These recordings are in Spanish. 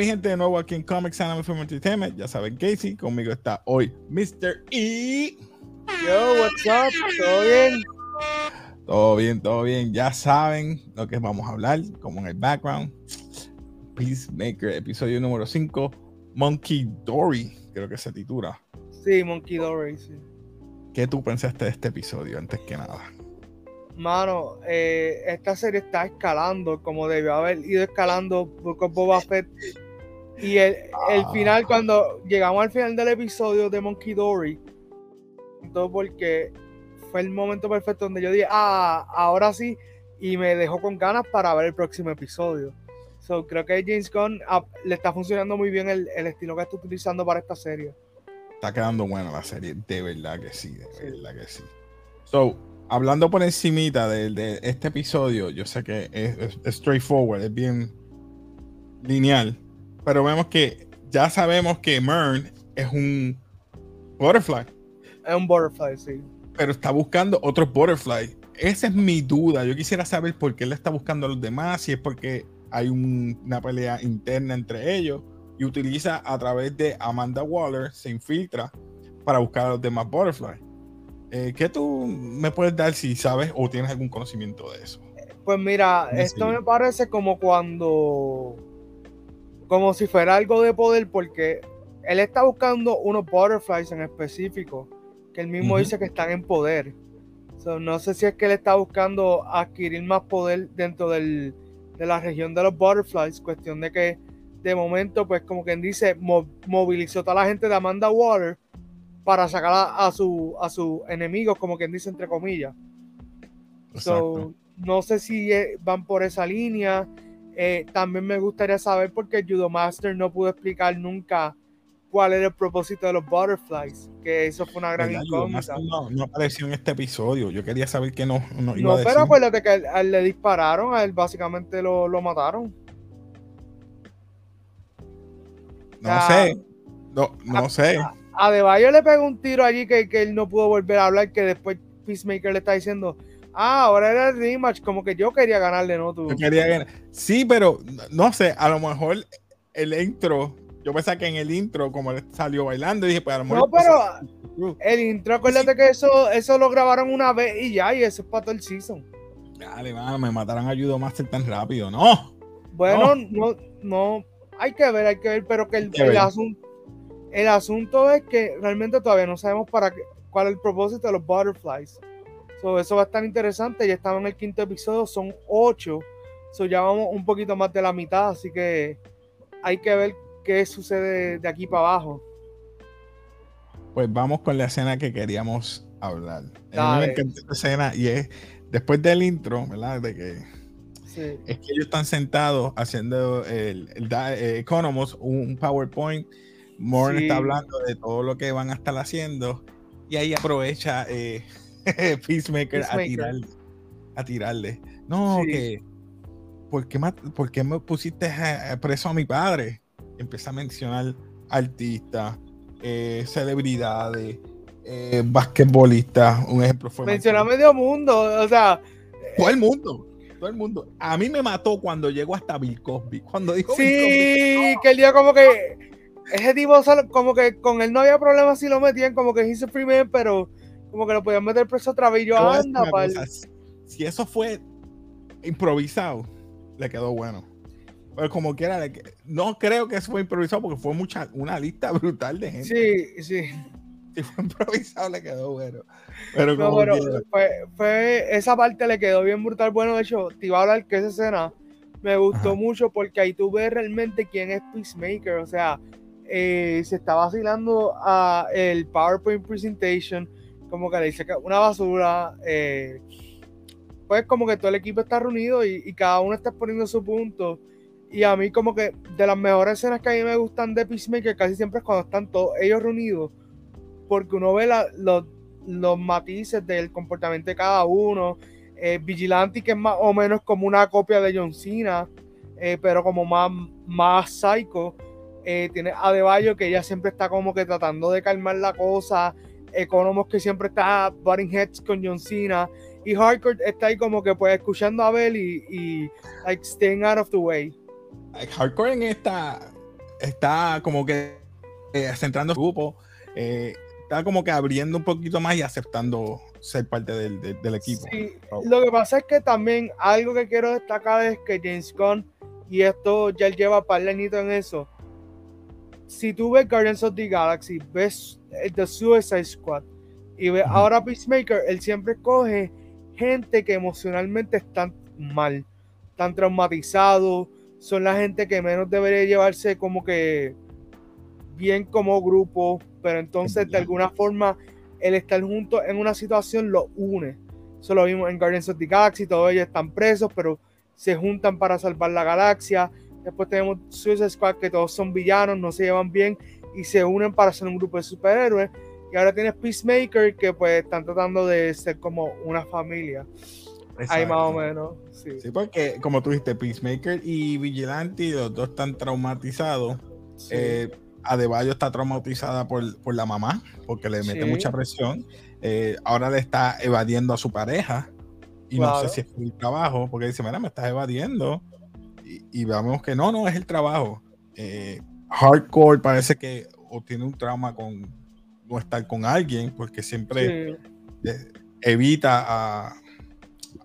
Mi gente, de nuevo aquí en Comics Anime Film Entertainment. Ya saben, Casey, conmigo está hoy Mr. E. Yo, what's up? ¿Todo bien? Todo bien, todo bien. Ya saben lo que vamos a hablar, como en el background. Peacemaker, episodio número 5. Monkey Dory, creo que se titula. Sí, Monkey Dory, sí. ¿Qué tú pensaste de este episodio, antes que nada? Mano, eh, esta serie está escalando como debió haber ido escalando con Boba Fett. Y el, el Ah. final, cuando llegamos al final del episodio de Monkey Dory, todo porque fue el momento perfecto donde yo dije, ah, ahora sí, y me dejó con ganas para ver el próximo episodio. So, creo que James Gunn ah, le está funcionando muy bien el, el estilo que está utilizando para esta serie. Está quedando buena la serie, de verdad que sí, de Sí. verdad que sí. So, hablando por encimita de, de este episodio, yo sé que es, es- es straightforward, es bien lineal, pero vemos que ya sabemos que Mern es un butterfly, Es un butterfly, sí. pero está buscando otros butterfly. Esa es mi duda. Yo quisiera saber por qué él está buscando a los demás, si es porque hay un- una pelea interna entre ellos y utiliza a través de Amanda Waller, se infiltra para buscar a los demás butterfly. Eh, ¿Qué tú me puedes dar si sabes o tienes algún conocimiento de eso? Pues mira, esto me parece como cuando. Como si fuera algo de poder, porque él está buscando unos butterflies en específico, que él mismo dice que están en poder. So, no sé si es que él está buscando adquirir más poder dentro del- de la región de los butterflies, cuestión de que de momento, pues como quien dice, mo- movilizó a toda la gente de Amanda Water para sacar a, a su, a sus enemigos, como quien dice, entre comillas. So, no sé si eh, van por esa línea. Eh, también me gustaría saber porque el Judo Master no pudo explicar nunca cuál era el propósito de los butterflies, que eso fue una gran incógnita. no, no apareció en este episodio. Yo quería saber que no, no iba No, a decir. pero acuérdate que a él, a le dispararon, a él básicamente lo, lo mataron. no sé. No, no sé. A Debayo le pegó un tiro allí que, que él no pudo volver a hablar, que después Peacemaker le está diciendo, ah, ahora era el rematch, como que yo quería ganarle, ¿no? Tú. Yo quería ganar. Sí, pero no- sé, a lo mejor el intro, yo pensaba que en el intro, como él salió bailando, dije, pues a lo mejor. No, pero el intro, acuérdate que eso, eso lo grabaron una vez y ya, y eso es para todo el season. Dale, mano, me mataron a Judo Master tan rápido. No. Bueno, no, no, hay que ver, hay que ver, pero que el, ver. el asunto es que realmente todavía no sabemos para qué, cuál es el propósito de los butterflies. So, eso va a estar interesante, ya estamos en el quinto episodio, son ocho, so, ya vamos un poquito más de la mitad, así que hay que ver qué sucede de aquí para abajo. Pues vamos con la escena que queríamos hablar. A mí Dale. me encanta esta escena y es después del intro, ¿verdad? De que Sí, es que ellos están sentados haciendo el, el eh, Economos, un PowerPoint. Morn Sí. está hablando de todo lo que van a estar haciendo y ahí aprovecha eh, Peacemaker, A, tirarle, a tirarle. No, Sí. que ¿por qué, mat- por qué me pusiste preso a mi padre? Empieza a mencionar artistas, eh, celebridades, eh, basquetbolistas. Un ejemplo fue menciona medio mundo, o sea, todo el mundo. Todo el mundo. A mí me mató cuando llegó hasta Bill Cosby. Cuando dijo Bill Sí, que el día como que ese tipo solo- como que con él no había problema si lo metían, como que hizo man, pero como que lo podían meter preso otra vez. Y yo, anda, pal. cosa, si- eso fue improvisado, le quedó bueno. Pero como quiera, no creo que eso fue improvisado porque fue mucha, una lista brutal de gente. Sí, sí. Si fue improvisado, le quedó bueno. Pero No, como pero fue, fue- esa parte le quedó bien brutal. Bueno, de hecho, te iba a hablar que esa escena me gustó Ajá. mucho porque ahí tú ves realmente quién es Peacemaker. O sea, eh, se está vacilando a el PowerPoint presentation, como que le dice que una basura. eh, pues como que todo el equipo está reunido y, cada uno está poniendo su punto. Y a mí como que de las mejores escenas que a mí me gustan de Peacemaker casi siempre es cuando están todos ellos reunidos. Porque uno ve los, los matices del comportamiento de cada uno. Eh, Vigilante que es más o menos como una copia de John Cena, eh, pero como más, más psycho. Tiene a Deballo que ella siempre está como que tratando de calmar la cosa. Economos que siempre está butting heads con John Cena. Y Hardcore está ahí como que pues escuchando a Bell y, y like staying out of the way. Hardcore en esta está como que eh, centrando su grupo, eh, está como que abriendo un poquito más y aceptando ser parte del, del, equipo. Sí, lo que pasa es que también algo que quiero destacar es que James Gunn, y esto ya lleva par de en eso, si tú ves Guardians of the Galaxy, ves The Suicide Squad y ves ahora Peacemaker, él siempre coge gente que emocionalmente están mal, están traumatizados, son la gente que menos debería llevarse como que bien como grupo, pero entonces de alguna forma el estar juntos en una situación lo une. Eso lo vimos en Guardians of the Galaxy, todos ellos están presos, pero se juntan para salvar la galaxia. Después tenemos Suicide Squad, que todos son villanos, no se llevan bien y se unen para ser un grupo de superhéroes. Y ahora tienes Peacemaker, que pues están tratando de ser como una familia. Ahí más o menos. Sí. porque como tú dijiste, Peacemaker y Vigilante, los dos están traumatizados. Eh, Adebayo está traumatizada por, la mamá, porque le mete mucha presión. Eh, ahora le está evadiendo a su pareja. Y no sé si es el trabajo, porque dice, mira, me estás evadiendo. Y, vemos que no, no, es el trabajo. Eh, hardcore parece que o tiene un trauma con no estar con alguien, porque siempre evita a,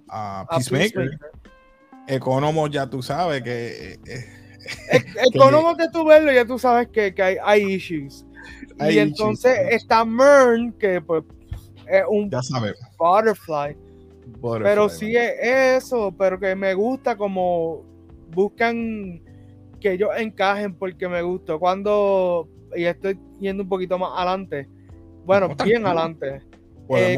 a, Peacemaker. Economo ya tú sabes que... Eh, Economo que tú verlo, ya tú sabes que, que hay, issues. y entonces está Mern, que pues es un butterfly. Pero sí es eso, pero que me gusta como buscan que ellos encajen porque me gusta. Cuando, y estoy yendo un poquito más adelante, bueno, bien adelante, eh,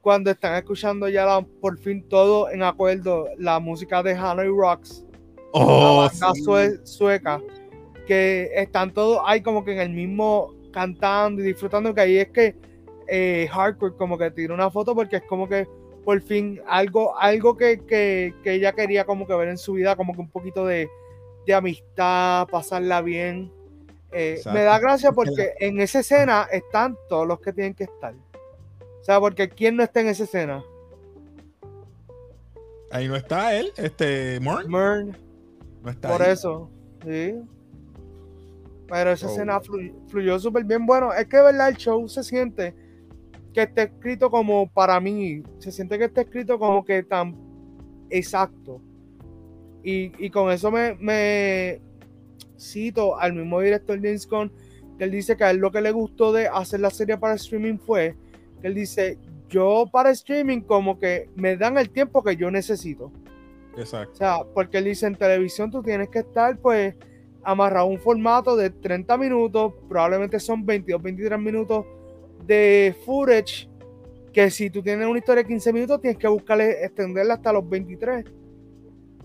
cuando, están escuchando ya por fin todo en acuerdo la música de Hanoi Rocks, oh, sueca, que están todos ahí como que en el mismo cantando y disfrutando, que ahí es que eh, Hardcore como que tira una foto porque es como que por fin algo, algo que, que, ella quería como que ver en su vida, como que un poquito de, de amistad, pasarla bien. Eh, me da gracia porque en esa escena están todos los que tienen que estar. O sea, porque ¿quién no está en esa escena? Ahí no está él, este, Mern. No está Por eso, sí. Pero esa oh. escena fluyó súper bien. Bueno, es que verdad el show se siente que esté escrito como para mí, se siente que esté escrito como que tan exacto. Y, con eso me, cito al mismo director James Gunn, que él dice que a él lo que le gustó de hacer la serie para streaming fue que él dice, yo para streaming como que me dan el tiempo que yo necesito. Exacto. O sea, porque él dice en televisión tú tienes que estar pues amarrado a un formato de 30 minutos, probablemente son 22, 23 minutos de footage que si tú tienes una historia de 15 minutos tienes que buscarle extenderla hasta los 23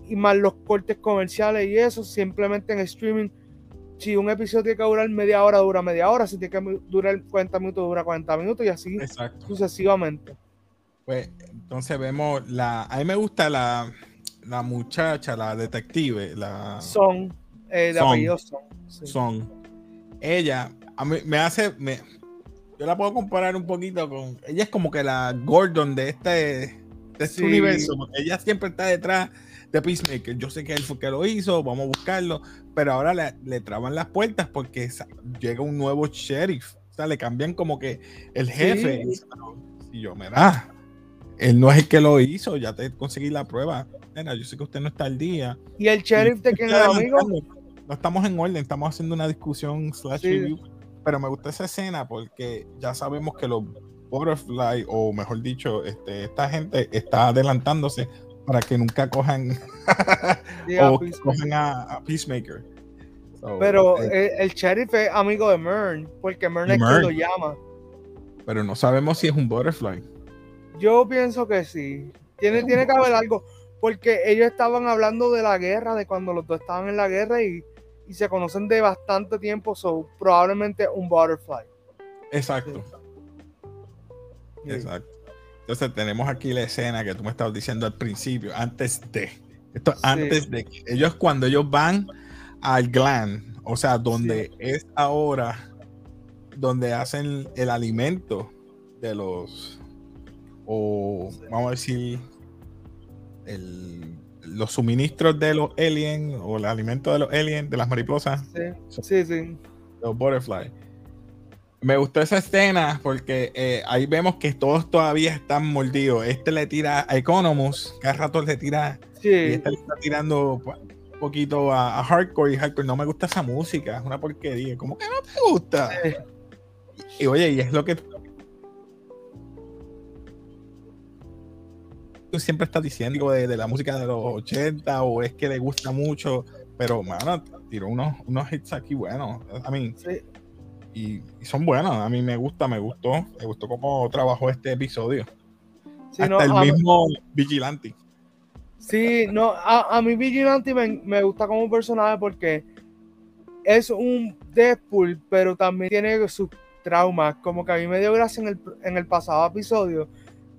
y más los cortes comerciales y eso simplemente en streaming. Si un episodio tiene que durar media hora dura media hora. Si tiene que durar 40 minutos dura 40 minutos y así sucesivamente. Pues entonces vemos la a mí me gusta la, la muchacha la detective la son eh, de son, son, son. Ella a mí me hace me, yo la puedo comparar un poquito con. Ella es como que la Gordon de este, de este universo, ella siempre está detrás de Peacemaker. Yo sé que él fue que lo hizo, vamos a buscarlo, pero ahora le, le traban las puertas porque llega un nuevo sheriff. O sea, le cambian como que el jefe. Y yo, mira, él no es el que lo hizo, ya te conseguí la prueba. Mira, yo sé que usted no está al día. ¿Y el sheriff de quién es amigo? No estamos en orden, estamos haciendo una discusión slash review pero me gusta esa escena porque ya sabemos que los Butterfly, o mejor dicho, este, esta gente está adelantándose para que nunca cojan o cojan a, Peacemaker. pero eh, el, sheriff es amigo de Mern, porque Mern es quien lo llama. Pero no sabemos si es un Butterfly. Yo pienso que sí. Tiene, tiene que haber algo. Porque ellos estaban hablando de la guerra, de cuando los dos estaban en la guerra y y se conocen de bastante tiempo, son probablemente un butterfly. Exacto. Exacto. Entonces tenemos aquí la escena que tú me estabas diciendo al principio, antes de. Esto antes de que ellos cuando ellos van al gland, o sea, donde es ahora donde hacen el alimento de los o vamos a decir el los suministros de los aliens o el alimento de los aliens, de las mariposas. Sí, sí, sí. Los butterflies. Me gustó esa escena porque eh, ahí vemos que todos todavía están mordidos. Este le tira a Economus, cada rato le tira. Sí. Y este le está tirando un poquito a, Hardcore y Hardcore. No me gusta esa música, es una porquería. ¿Cómo que no te gusta? Y, oye, y es lo que tú siempre estás diciendo de, de, la música de los 80 o es que le gusta mucho, pero mano, tiró unos, unos hits aquí buenos. A mí, sí y, son buenas. A mí me gusta, me gustó. Me gustó cómo trabajó este episodio. Hasta el mismo Vigilante. Sí, no, a, a mí Vigilante me, gusta como personaje porque es un Deadpool, pero también tiene sus traumas. Como que a mí me dio gracia en el, en el pasado episodio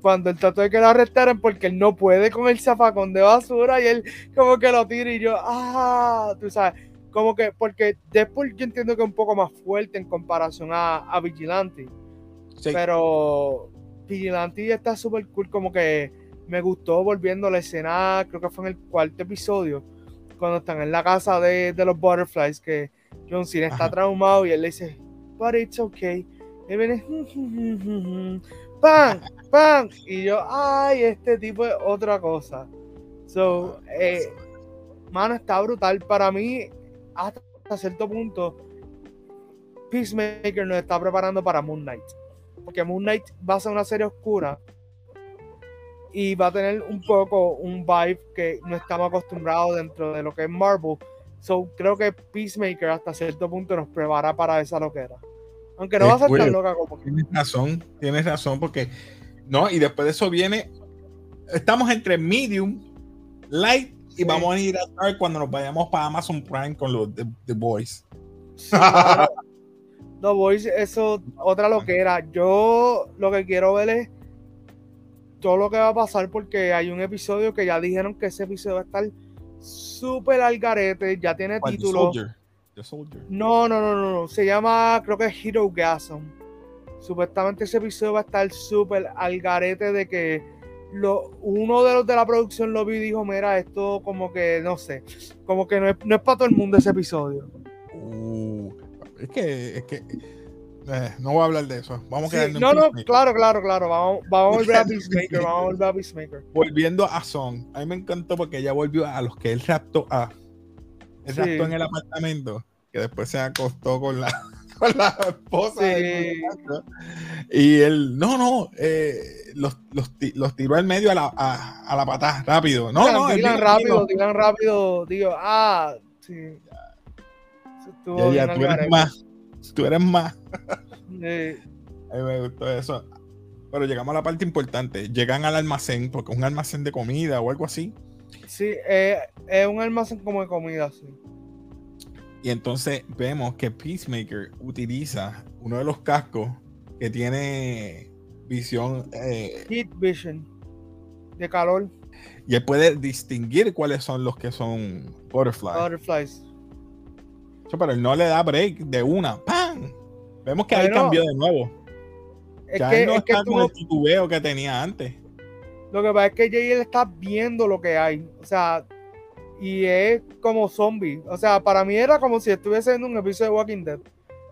cuando él trató de que lo arrestaran porque él no puede con el zafacón de basura y él como que lo tira y yo, ah, tú sabes como que, porque después yo entiendo que es un poco más fuerte en comparación a, a Vigilante. Pero Vigilante está súper cool, como que me gustó volviendo a la escena, creo que fue en el cuarto episodio, cuando están en la casa de, de los Butterflies, que John Cena está traumado y él le dice, but it's okay. Y viene, ¡pam! ¡pam! Y yo, ay, este tipo es otra cosa. So, eh, mano, está brutal. Para mí, hasta cierto punto, Peacemaker nos está preparando para Moon Knight. Porque Moon Knight va a ser una serie oscura y va a tener un poco un vibe que no estamos acostumbrados dentro de lo que es Marvel. So, creo que Peacemaker hasta cierto punto nos prepara para esa loquera. Aunque no va a ser tan loca como Tienes razón, tienes razón, porque no, y después de eso viene. Estamos entre medium, light y vamos a ir a estar cuando nos vayamos para Amazon Prime con los The, Boys. The Boys, eso, otra lo que era. Yo lo que quiero ver es todo lo que va a pasar porque hay un episodio que ya dijeron que ese episodio va a estar súper al garete, ya tiene título. The Soldier. No, no, no, no, no, se llama, creo que es Hero Gasm. Supuestamente ese episodio va a estar súper al garete de que uno de los de la producción lo vi y dijo, mira, esto como que, no sé, como que no es, no es para todo el mundo ese episodio. Uh, es que, es que eh, no voy a hablar de eso. Vamos a No, no, claro, claro, claro. Vamos, vamos a volver a Peacemaker. vamos a volver a Peacemaker. Volviendo a Son, a mí me encantó porque ella volvió a los que él raptó a. Él raptó en el apartamento, que después se acostó con la con la esposa. Y él, no, no, eh, los, los, los, tiró al medio a la, a, a la patada, rápido. No, no, tiran rápido, tiran rápido, digo, ah, sí. Ya, ya, tú eres más, tú eres más. Sí. A mí me gustó eso. Pero llegamos a la parte importante. Llegan al almacén, porque es un almacén de comida o algo así. Sí, eh, es un almacén como de comida, sí. Y entonces vemos que Peacemaker utiliza uno de los cascos que tiene visión. Eh, Heat Vision. De calor. Y él puede distinguir cuáles son los que son butterflies. Butterflies. Pero él no le da break de una. ¡Pam! Vemos que ahí cambió de nuevo. Es ya que, él no está con el titubeo que tenía antes. Lo que pasa es que Jay está viendo lo que hay. O sea, y es como zombie. O sea, para mí era como si estuviese en un episodio de Walking Dead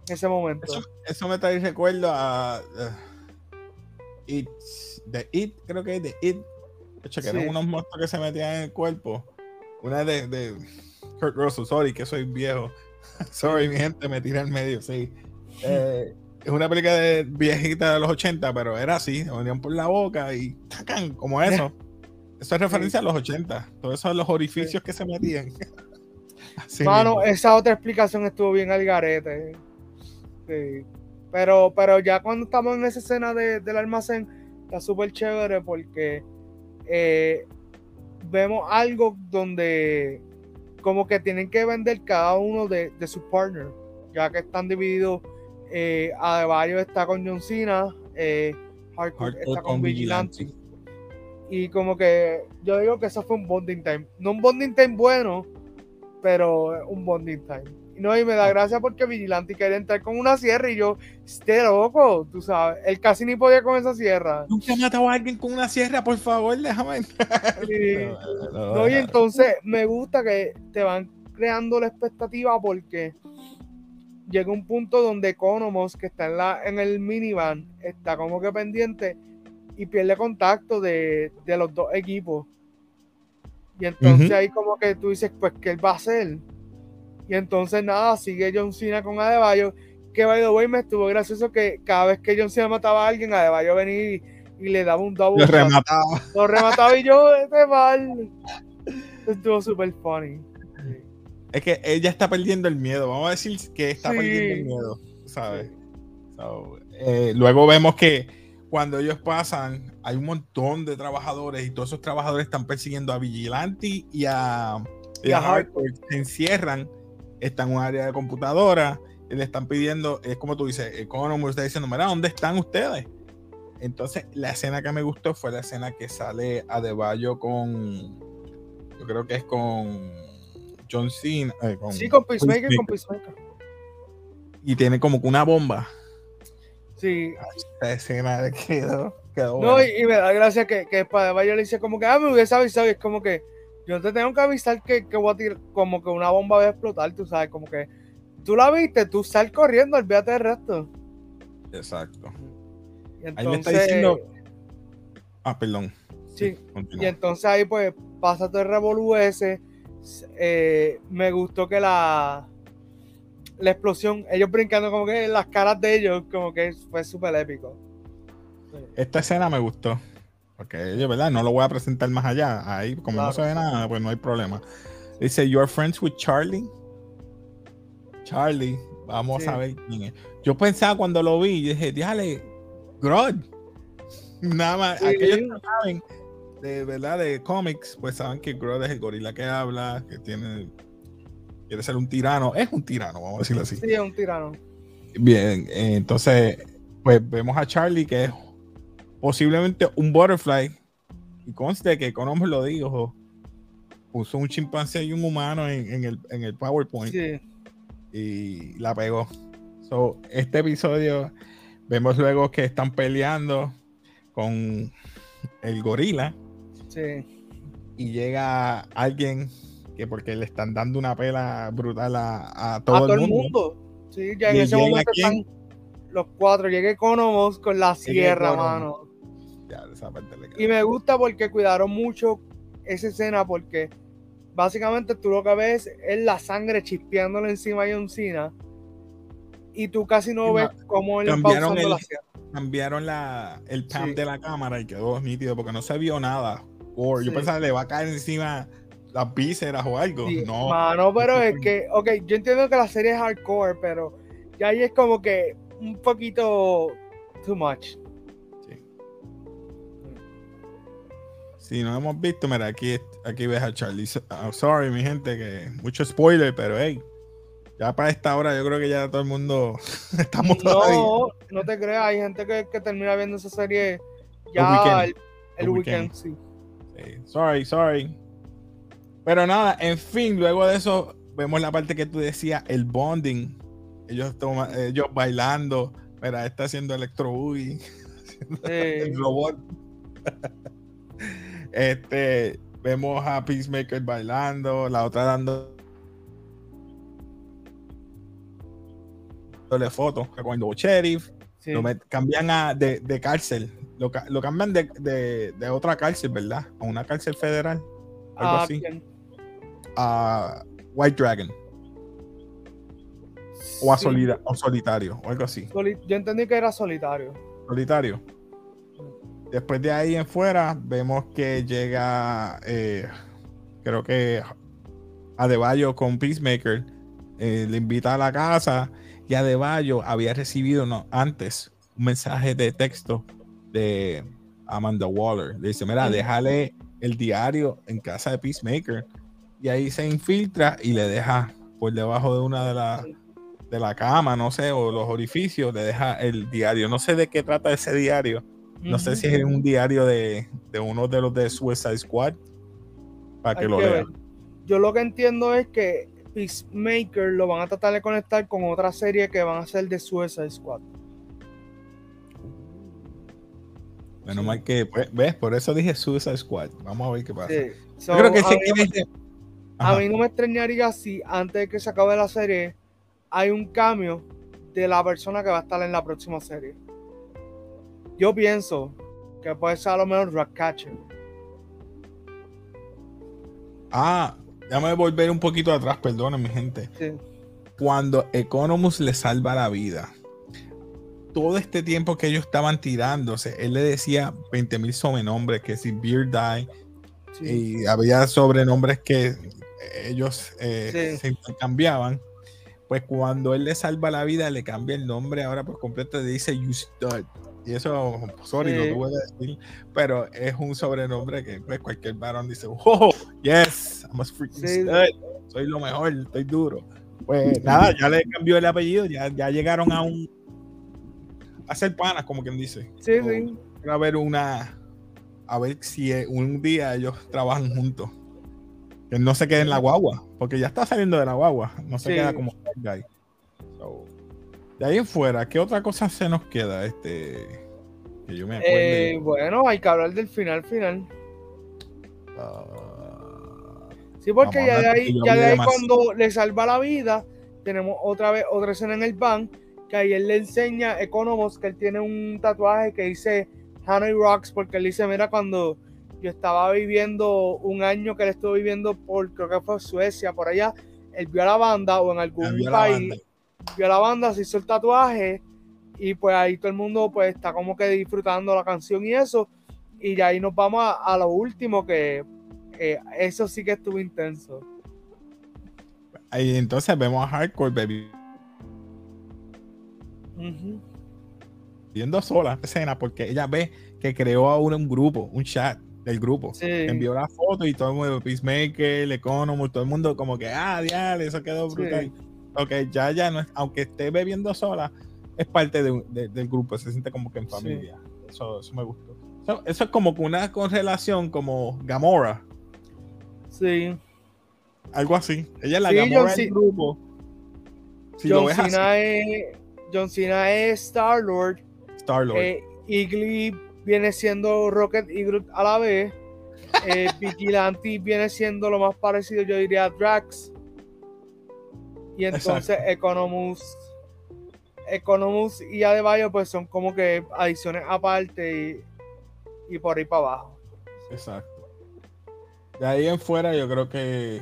en ese momento. Eso, me trae recuerdo a It, de It, creo que es de It. De hecho, que eran unos monstruos que se metían en el cuerpo. Una de, de Kurt Russell, sorry, que soy viejo. sorry, mi gente, me tira en medio, sí. Eh, es una película de viejita de los 80, pero era así, se venían por la boca y tacan, como eso. Eso es referencia a los 80. Todos esos los orificios que se metían. Mano, esa otra explicación estuvo bien al garete. Sí. Pero, pero ya cuando estamos en esa escena del almacén, está súper chévere porque eh, vemos algo donde como que tienen que vender cada uno de, de sus partners, ya que están divididos. Eh, a varios está con John Cena, eh, Hardcore, está con, Vigilante. Y como que yo digo que eso fue un bonding time. No un bonding time bueno, pero un bonding time. No, y me da gracia porque Vigilante quería entrar con una sierra y yo, esté loco, tú sabes. Él casi ni podía con esa sierra. Nunca matado a alguien con una sierra, por favor, déjame entrar. No, y entonces me gusta que te van creando la expectativa porque llega un punto donde Economos, que está en, la, en el minivan, está como que pendiente y pierde contacto de, de los dos equipos. Y entonces ahí como que tú dices, pues, ¿qué él va a hacer? Y entonces nada, sigue John Cena con Adebayo, que by the way me estuvo gracioso que cada vez que John Cena mataba a alguien, Adebayo venía y, y le daba un double. Lo remataba. Lo remataba y yo, este mal. Estuvo súper funny. Es que ella está perdiendo el miedo. Vamos a decir que está perdiendo el miedo, ¿sabes? Eh, luego vemos que cuando ellos pasan, hay un montón de trabajadores y todos esos trabajadores están persiguiendo a Vigilante y a, y a Se encierran, están en un área de computadora y le están pidiendo, es como tú dices, Economy está diciendo, mira, ¿dónde están ustedes? Entonces, la escena que me gustó fue la escena que sale a Deballo con, yo creo que es con John Cena. Eh, sí, con Peacemaker, con Peacemaker. Y tiene como que una bomba. Sí. Esta escena quedó. quedó no, y, me da gracia que, que para le dice como que, ah, me hubiese avisado. Y es como que yo te tengo que avisar que, que voy a tirar, como que una bomba va a explotar, tú sabes, como que tú la viste, tú sal corriendo, olvídate del resto. Exacto. Y entonces, ahí me está diciendo. Ah, perdón. Sí. y entonces ahí pues pasa todo el revolú ese eh, me gustó que la, la explosión, ellos brincando como que las caras de ellos, como que fue súper épico. Esta escena me gustó. Porque yo, ¿verdad? No lo voy a presentar más allá. Ahí, como no se ve nada, pues no hay problema. Dice, You're friends with Charlie. Charlie, vamos a ver quién es. Yo pensaba cuando lo vi, dije, déjale, Grod. Nada más, aquellos no saben de verdad de cómics, pues saben que Grodd es el gorila que habla, que tiene quiere ser un tirano, es un tirano, vamos a decirlo así. Sí, es un tirano. Bien, eh, entonces, pues vemos a Charlie que es posiblemente un butterfly. Y conste que Economos lo dijo, puso un chimpancé y un humano en, el, en el PowerPoint. Sí. Y la pegó. So, este episodio vemos luego que están peleando con el gorila y llega alguien que porque le están dando una pela brutal a, todo, el, mundo. Sí, ya en ese momento están los cuatro. Llega Economos con la sierra, mano. y me gusta porque cuidaron mucho esa escena porque básicamente tú lo que ves es la sangre chispeándole encima a John Cena y tú casi no ves cómo él cambiaron el, la sierra. Cambiaron la, el pan de la cámara y quedó nítido porque no se vio nada yo pensaba que le va a caer encima las vísceras o algo. no. Mano, pero es que, ok, yo entiendo que la serie es hardcore, pero ya ahí es como que un poquito too much. Sí. Si no hemos visto, mira, aquí, aquí ves a Charlie. Ah, sorry, mi gente, que mucho spoiler, pero hey, ya para esta hora yo creo que ya todo el mundo estamos No, no te creas, hay gente que, termina viendo esa serie ya el weekend sí. Sorry, sorry. Pero nada, en fin, luego de eso vemos la parte que tú decías, el bonding. Ellos, ellos bailando. Mira, está haciendo electro boogie. el robot. este, vemos a Peacemaker bailando, la otra dando fotos cuando sheriff lo cambian a, de, de cárcel lo, cambian de, otra cárcel, ¿verdad? A una cárcel federal. Algo ah, así. A White Dragon. O a, solitario, o algo así. yo entendí que era solitario. Solitario. Después de ahí en fuera, vemos que llega, eh, creo que Adebayo con Peacemaker, eh, le invita a la casa y Adebayo había recibido no, antes un mensaje de texto de Amanda Waller. Le dice, mira, déjale el diario en casa de Peacemaker. Y ahí se infiltra y le deja por debajo de una de las de la cama, no sé, o los orificios, le deja el diario. No sé de qué trata ese diario. No sé si es un diario de, uno de los de Suicide Squad. Para que lo vean. Yo lo que entiendo es que Peacemaker lo van a tratar de conectar con otra serie que van a ser de Suicide Squad. Menos mal que, pues, ¿ves? Por eso dije Suicide Squad. Vamos a ver qué pasa. Sí. So, Yo creo que a sí mí- que A mí no me extrañaría si antes de que se acabe la serie hay un cambio de la persona que va a estar en la próxima serie. Yo pienso que puede ser a lo mejor Ratcatcher. Ah, déjame volver un poquito atrás, perdón, mi gente. Sí. Cuando Economus le salva la vida, todo este tiempo que ellos estaban tirándose, él le decía 20 mil sobrenombres, que si Beard Die, sí. y había sobrenombres que ellos eh, Sí. se intercambiaban. Pues cuando él le salva la vida, le cambia el nombre ahora por completo, le dice You Stud. Y eso, sorry, Sí. lo tuve que decir, pero es un sobrenombre que pues, cualquier varón dice, oh, yes, I'm a freaking soy lo mejor, estoy duro. Pues nada, ya le cambió el apellido, ya, ya llegaron a un a ser panas, como quien dice. Sí, O- sí. a ver una a ver si eh, un día ellos trabajan juntos que no se quede en la guagua porque ya está saliendo de la guagua no se Sí. queda como guy. So, de ahí en fuera qué otra cosa se nos queda este que yo me Eh, bueno, hay que hablar del final final. Ah, Sí, porque ya de ahí, ya de ahí cuando le salva la vida, tenemos otra vez otra escena en el van, que ahí él le enseña Economos que él tiene un tatuaje que dice Hanoi Rocks, porque él dice, mira, cuando yo estaba viviendo un año que él estuvo viviendo por, creo que fue Suecia, por allá, él vio a la banda o en algún vio a la país, vio a la banda, se hizo el tatuaje y pues ahí todo el mundo pues está como que disfrutando la canción y eso, y de ahí nos vamos a, a lo último que eh, eso sí que estuvo intenso. ahí entonces vemos a Hardcore Baby Ujú. viendo sola la escena porque ella ve que creó ahora un grupo un chat del grupo Sí. envió la foto y todo el mundo, Peacemaker, Economos, todo el mundo como que, ah, diale, eso quedó Sí. brutal. Ok, ya, ya, no es, aunque esté bebiendo sola, es parte de de- del grupo, se siente como que en Sí. familia. Eso, eso me gustó. Eso, eso es como que una correlación como Gamora, Sí. algo así. Ella es la Sí, Gamora del grupo. Si lo John Cena es John Cena es Star Lord. Star-Lord. Eh, Eagly viene siendo Rocket y Groot a la vez. Eh, Vigilante viene siendo lo más parecido, yo diría, a Drax. Y entonces Economus. Economus y Adebayo pues son como que adiciones aparte y, y por ahí para abajo. Exacto. De ahí en fuera yo creo que...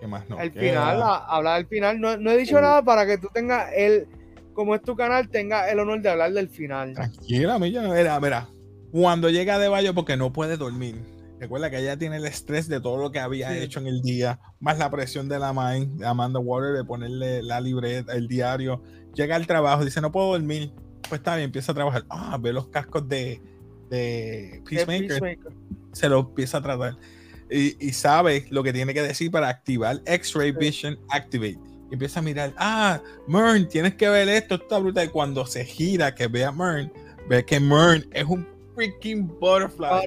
¿Qué más no? queda? final, a- hablar del final. No, no he dicho Uh. nada para que tú tengas el, como es tu canal, tenga el honor de hablar del final. Tranquila, milla. Mira, mira. Cuando llega de Bayo porque no puede dormir. Recuerda que ella tiene el estrés de todo lo que había Sí. hecho en el día, más la presión de la mind, de Amanda Water, de ponerle la libreta, el diario. Llega al trabajo, dice, no puedo dormir. Pues está bien, empieza a trabajar. Ah, ve los cascos de, de Peacemaker, Peacemaker. se los empieza a tratar. Y, y sabe lo que tiene que decir para activar X-Ray Sí. Vision Activate. Y empieza a mirar, ah, Mern, tienes que ver esto, está brutal. Y cuando se gira, que ve a Mern, ve que Mern es un freaking butterfly.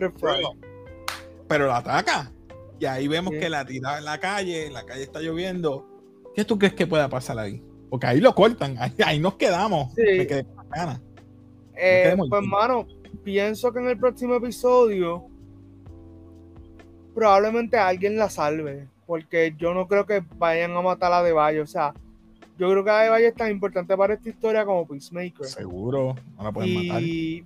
Pero la ataca. Y ahí vemos que la tira en la calle, en la calle está lloviendo. ¿Qué tú crees que pueda pasar ahí? Porque ahí lo cortan, ahí, ahí nos quedamos. Sí. Me quedé con ganas. Eh, pues, bien. mano, pienso que en el próximo episodio probablemente alguien la salve. Porque yo no creo que vayan a matar a Debayo. O sea, yo creo que Debayo es tan importante para esta historia como Peacemaker. Seguro, no la pueden matar. Y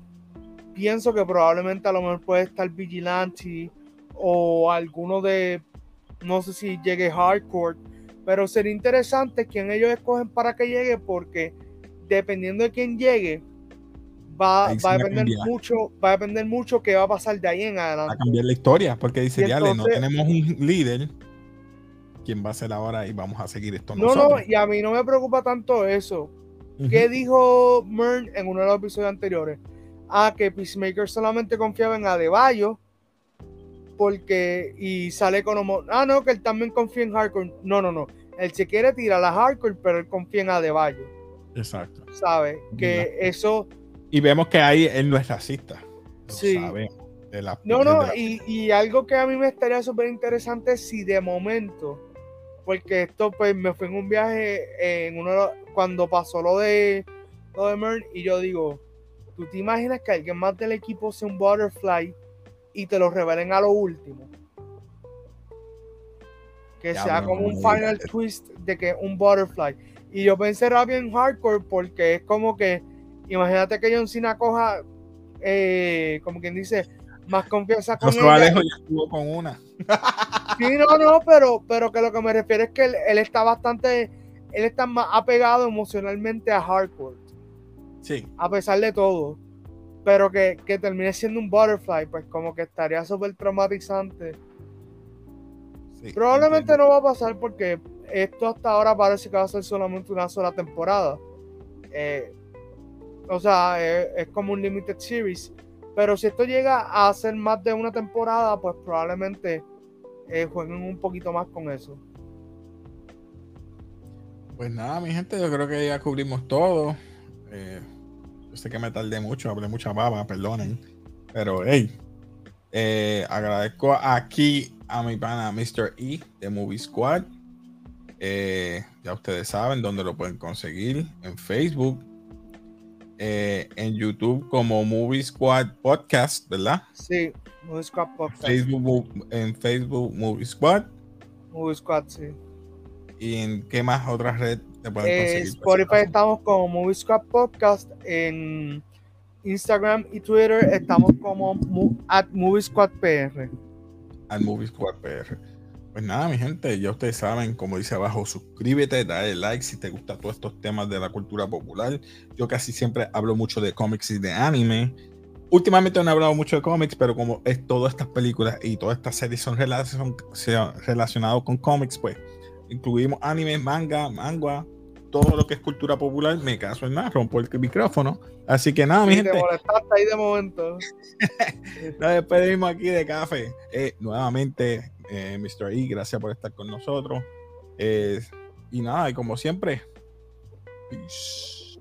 pienso que probablemente a lo mejor puede estar Vigilante o alguno de, no sé si llegue Hardcore, pero sería interesante quién ellos escogen para que llegue porque dependiendo de quién llegue, va, va a va a depender cambiar. mucho, va a depender mucho qué va a pasar de ahí en a adelante. cambiar la historia, porque dice, Y diale, no entonces- tenemos un líder. ¿Quién va a ser ahora? Y vamos a seguir esto No, no, nosotros. y a mí no me preocupa tanto eso. ¿Qué dijo Mern en uno de los episodios anteriores? Ah, que Peacemaker solamente confiaba en Adebayo. Porque, y sale como, ah, no, que él también confía en Hardcore. No, no, no. Él se quiere tirar a Hardcore, pero él confía en Adebayo. Exacto. ¿Sabe? Que eso, Y vemos que ahí él no es racista. Lo Sí. sabemos, de la- no, no, la- y, y algo que a mí me estaría súper interesante es si de momento porque esto pues me fue en un viaje en uno cuando pasó lo de lo de Mern y yo digo, ¿tú te imaginas que alguien más del equipo sea un butterfly y te lo revelen a lo último? Que sea como un final twist de que un butterfly. Y yo pensé rápido en hardcore porque es como que, imagínate que John Cena coja, eh, como quien dice, más confianza con él. ya estuvo con una. sí, no, no, pero, pero que lo que me refiero es que él, está bastante, él está más apegado emocionalmente a hardcore. Sí. A pesar de todo. Pero que, termine siendo un butterfly, pues como que estaría súper traumatizante. Probablemente no va a pasar porque esto hasta ahora parece que va a ser solamente una sola temporada. Eh, o sea, es como un limited series. Pero si esto llega a ser más de una temporada, pues probablemente eh, jueguen un poquito más con eso. Pues nada, mi gente, yo creo que ya cubrimos todo. Eh, yo sé que me tardé mucho, hablé mucha baba, perdonen. Pero hey, eh, agradezco aquí a mi pana Mr. E de Movie Squad. ya ustedes saben dónde lo pueden conseguir en Facebook, eh, en YouTube como Movie Squad Podcast, ¿verdad? Sí, Movie Squad Podcast. Facebook, en Facebook Movie Squad. Movie Squad, sí. ¿Y en qué más otras redes te pueden eh, conseguir? Spotify estamos como Movie Squad Podcast. En Instagram y Twitter estamos como at Movie Squad PR. At Movie Squad PR. Pues nada, mi gente, ya ustedes saben, como dice abajo, suscríbete, dale like si te gustan todos estos temas de la cultura popular. Yo casi siempre hablo mucho de cómics y de anime. Últimamente no he hablado mucho de cómics, pero como es todas estas películas y todas estas series son, relacionadas con cómics, pues incluimos anime, manga, manga, todo lo que es cultura popular. Me caso en nada, rompo el micrófono. Así que nada, mi gente. Te ahí de momento. Nos despedimos aquí de café. Eh, nuevamente, eh, Mr. E. Gracias por estar con nosotros. Eh, y nada, y como siempre, peace.